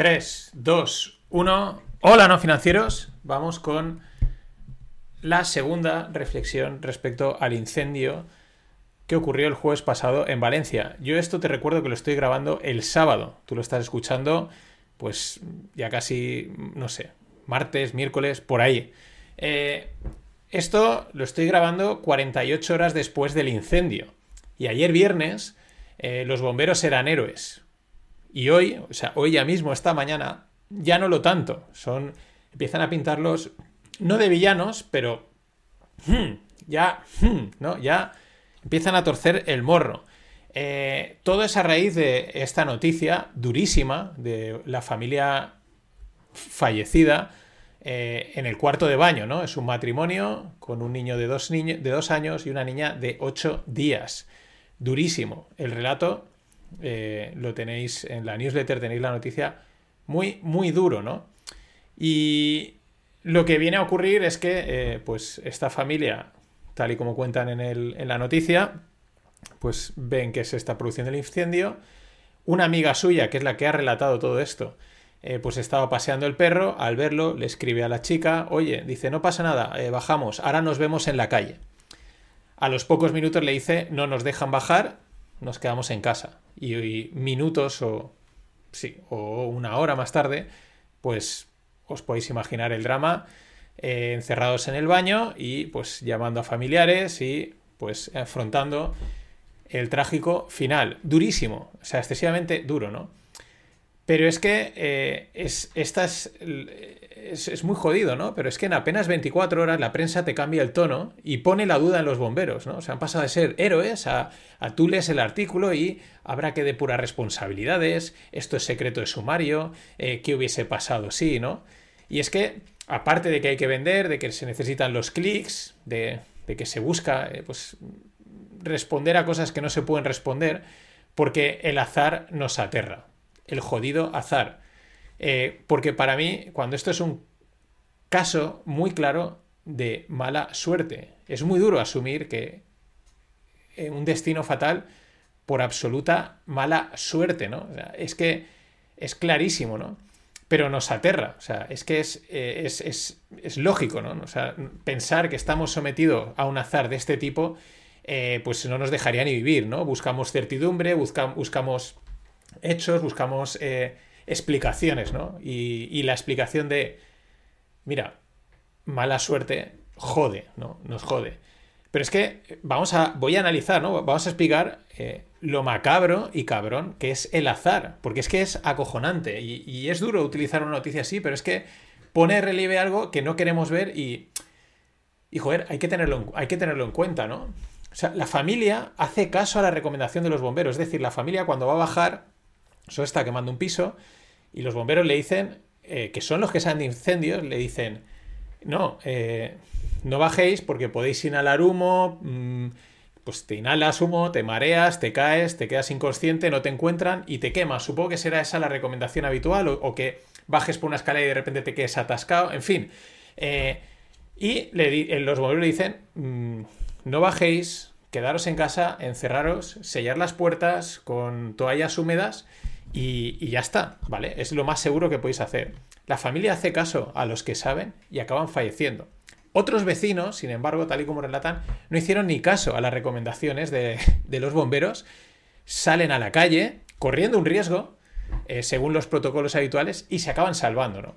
3, 2, 1. Hola, no financieros. Vamos con la segunda reflexión respecto al incendio que ocurrió el jueves pasado en Valencia. Yo esto te recuerdo que lo estoy grabando el sábado. Tú lo estás escuchando, pues ya casi, no sé, martes, miércoles, por ahí. Eh, esto lo estoy grabando 48 horas después del incendio. Y ayer viernes eh, los bomberos eran héroes. Y hoy, o sea, hoy ya mismo, esta mañana, ya no lo tanto. Son. Empiezan a pintarlos. No de villanos, pero. Hmm, ya. Hmm, ¿No? Ya empiezan a torcer el morro. Eh, todo es a raíz de esta noticia durísima de la familia fallecida eh, en el cuarto de baño, ¿no? Es un matrimonio con un niño de dos, de dos años y una niña de ocho días. Durísimo. El relato eh, lo tenéis en la newsletter, tenéis la noticia muy, muy duro, ¿no? Y lo que viene a ocurrir es que, eh, pues, esta familia, tal y como cuentan en, el, en la noticia, pues ven que se está produciendo el incendio. Una amiga suya, que es la que ha relatado todo esto, eh, pues estaba paseando el perro, al verlo le escribe a la chica, oye, dice, no pasa nada, bajamos, ahora nos vemos en la calle. A los pocos minutos le dice, no nos dejan bajar, nos quedamos en casa. Y, minutos o, sí, o una hora más tarde, pues os podéis imaginar el drama, eh, encerrados en el baño y pues llamando a familiares y pues afrontando el trágico final. Durísimo, o sea, excesivamente duro, ¿no? Pero es que eh, es, estas es, muy jodido, ¿no? Pero es que en apenas 24 horas la prensa te cambia el tono y pone la duda en los bomberos, ¿no? O sea, han pasado de ser héroes a, a tú lees el artículo y habrá que depurar responsabilidades, esto es secreto de sumario, eh, qué hubiese pasado, sí, ¿no? Y es que, aparte de que hay que vender, de que se necesitan los clics, de, que se busca, eh, pues, responder a cosas que no se pueden responder, porque el azar nos aterra, el jodido azar. Eh, porque para mí, cuando esto es un caso muy claro de mala suerte, es muy duro asumir que eh, un destino fatal por absoluta mala suerte, ¿no? es que es clarísimo, ¿no? Pero nos aterra, o sea, es que es, eh, es, lógico, ¿no? O sea, pensar que estamos sometidos a un azar de este tipo, pues no nos dejaría ni vivir, ¿no? Buscamos certidumbre, buscamos hechos, buscamos explicaciones, ¿no? Y, la explicación de, mira, mala suerte jode, ¿no? Nos jode. Pero es que vamos a, voy a analizar, ¿no? Vamos a explicar eh, lo macabro y cabrón que es el azar, porque es que es acojonante y, es duro utilizar una noticia así, pero es que pone relieve algo que no queremos ver y, y joder, hay que tenerlo, hay que tenerlo en cuenta, ¿no? O sea, la familia hace caso a la recomendación de los bomberos, es decir, la familia cuando va a bajar, solo está quemando un piso, y los bomberos le dicen, eh, que son los que saben de incendios, le dicen, no, eh, no bajéis porque podéis inhalar humo, mm, pues te inhalas humo, te mareas, te caes, te quedas inconsciente, no te encuentran y te quemas. Supongo que será esa la recomendación habitual o, que bajes por una escalera y de repente te quedes atascado, en fin. Eh, y los bomberos le dicen, mm, no bajéis, quedaros en casa, encerraros, sellar las puertas con toallas húmedas y, ya está, ¿vale? Es lo más seguro que podéis hacer. La familia hace caso a los que saben y acaban falleciendo. Otros vecinos, sin embargo, tal y como relatan, no hicieron ni caso a las recomendaciones de, los bomberos, salen a la calle corriendo un riesgo, eh, según los protocolos habituales, y se acaban salvando, ¿no?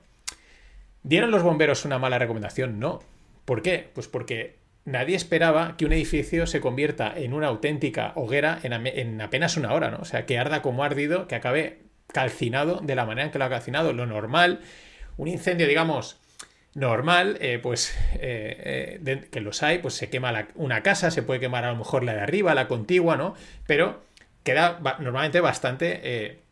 ¿Dieron los bomberos una mala recomendación? No. ¿Por qué? Pues porque nadie esperaba que un edificio se convierta en una auténtica hoguera en, apenas una hora, ¿no? O sea, que arda como ardido, que acabe calcinado de la manera en que lo ha calcinado. Lo normal, un incendio, digamos, normal, eh, pues eh, eh, que los hay, pues se quema una casa, se puede quemar a lo mejor la de arriba, la contigua, ¿no? Pero queda normalmente bastante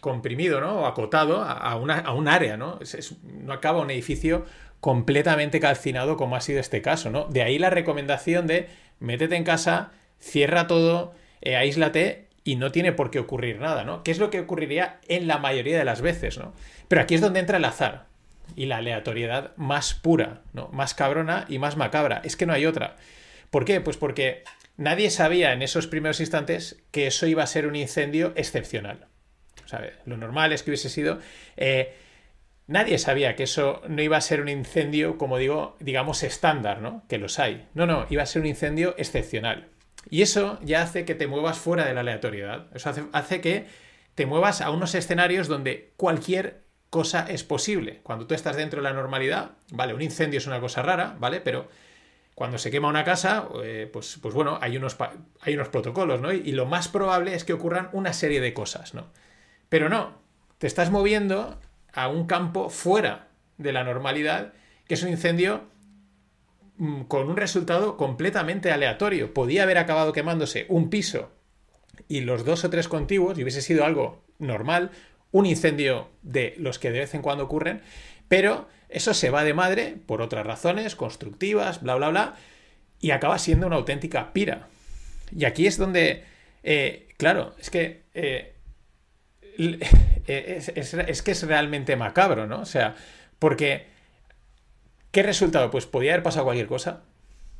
comprimido, ¿no? O acotado a, una, a un área, ¿no? no acaba un edificio completamente calcinado como ha sido este caso, ¿no? De ahí la recomendación de métete en casa, cierra todo, eh, aíslate y no tiene por qué ocurrir nada, ¿no? ¿Qué es lo que ocurriría en la mayoría de las veces, ¿no? Pero aquí es donde entra el azar y la aleatoriedad más pura, ¿no? Más cabrona y más macabra. Es que no hay otra. ¿Por qué? Pues porque nadie sabía en esos primeros instantes que eso iba a ser un incendio excepcional. Lo normal es que hubiese sido... Eh, nadie sabía que eso no iba a ser un incendio, como digo, digamos estándar, ¿no? Que los hay. No, no, iba a ser un incendio excepcional. Y eso ya hace que te muevas fuera de la aleatoriedad. Eso hace, que te muevas a unos escenarios donde cualquier cosa es posible. Cuando tú estás dentro de la normalidad, vale, un incendio es una cosa rara, ¿vale? Pero cuando se quema una casa, eh, pues, pues bueno, hay unos, hay unos protocolos, ¿no? Y, lo más probable es que ocurran una serie de cosas, ¿no? Pero no, te estás moviendo a un campo fuera de la normalidad, que es un incendio mm, con un resultado completamente aleatorio. Podía haber acabado quemándose un piso y los dos o tres contiguos y hubiese sido algo normal, un incendio de los que de vez en cuando ocurren, pero eso se va de madre por otras razones constructivas, bla, bla, bla, y acaba siendo una auténtica pira. Y aquí es donde, eh, claro, es que eh, es, que es realmente macabro, ¿no? O sea, porque, ¿qué resultado? Pues podía haber pasado cualquier cosa,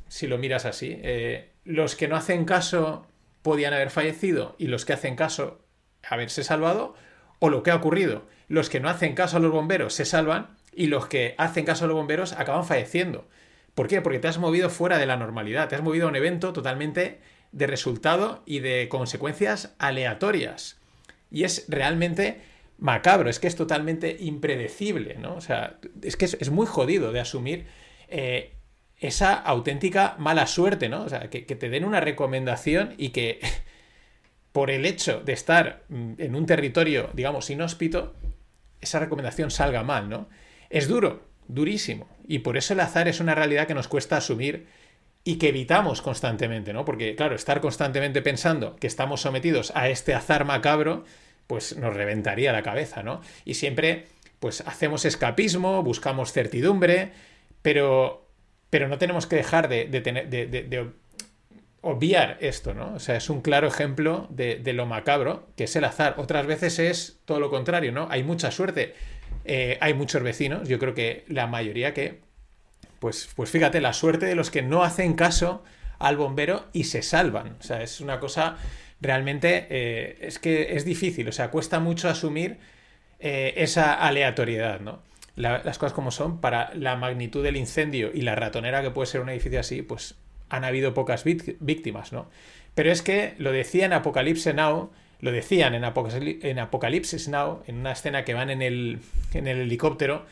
si lo miras así. Eh, los que no hacen caso podían haber fallecido y los que hacen caso haberse salvado, o lo que ha ocurrido, los que no hacen caso a los bomberos se salvan y los que hacen caso a los bomberos acaban falleciendo. ¿Por qué? Porque te has movido fuera de la normalidad, te has movido a un evento totalmente de resultado y de consecuencias aleatorias. Y es realmente macabro, es que es totalmente impredecible, ¿no? O sea, es que es, muy jodido de asumir eh, esa auténtica mala suerte, ¿no? O sea, que, te den una recomendación y que por el hecho de estar mm, en un territorio, digamos, inhóspito, esa recomendación salga mal, ¿no? Es duro, durísimo. Y por eso el azar es una realidad que nos cuesta asumir y que evitamos constantemente, ¿no? Porque, claro, estar constantemente pensando que estamos sometidos a este azar macabro, pues nos reventaría la cabeza, ¿no? Y siempre, pues hacemos escapismo, buscamos certidumbre, pero, pero no tenemos que dejar de, tener, de, obviar esto, ¿no? O sea, es un claro ejemplo de, lo macabro, que es el azar. Otras veces es todo lo contrario, ¿no? Hay mucha suerte. Eh, hay muchos vecinos, yo creo que la mayoría que pues, pues fíjate, la suerte de los que no hacen caso al bombero y se salvan. O sea, es una cosa realmente, eh, es que es difícil, o sea, cuesta mucho asumir eh, esa aleatoriedad, ¿no? las cosas como son, para la magnitud del incendio y la ratonera que puede ser un edificio así, pues han habido pocas víctimas, ¿no? Pero es que lo decía en Apocalipsis Now, lo decían en, en Apocalipsis Now, en una escena que van en el, en el helicóptero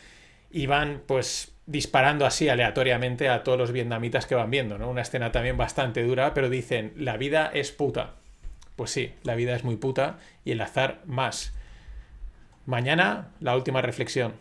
y van pues disparando así aleatoriamente a todos los vietnamitas que van viendo, ¿no? Una escena también bastante dura, pero dicen, la vida es puta. Pues sí, la vida es muy puta y el azar más. Mañana, la última reflexión.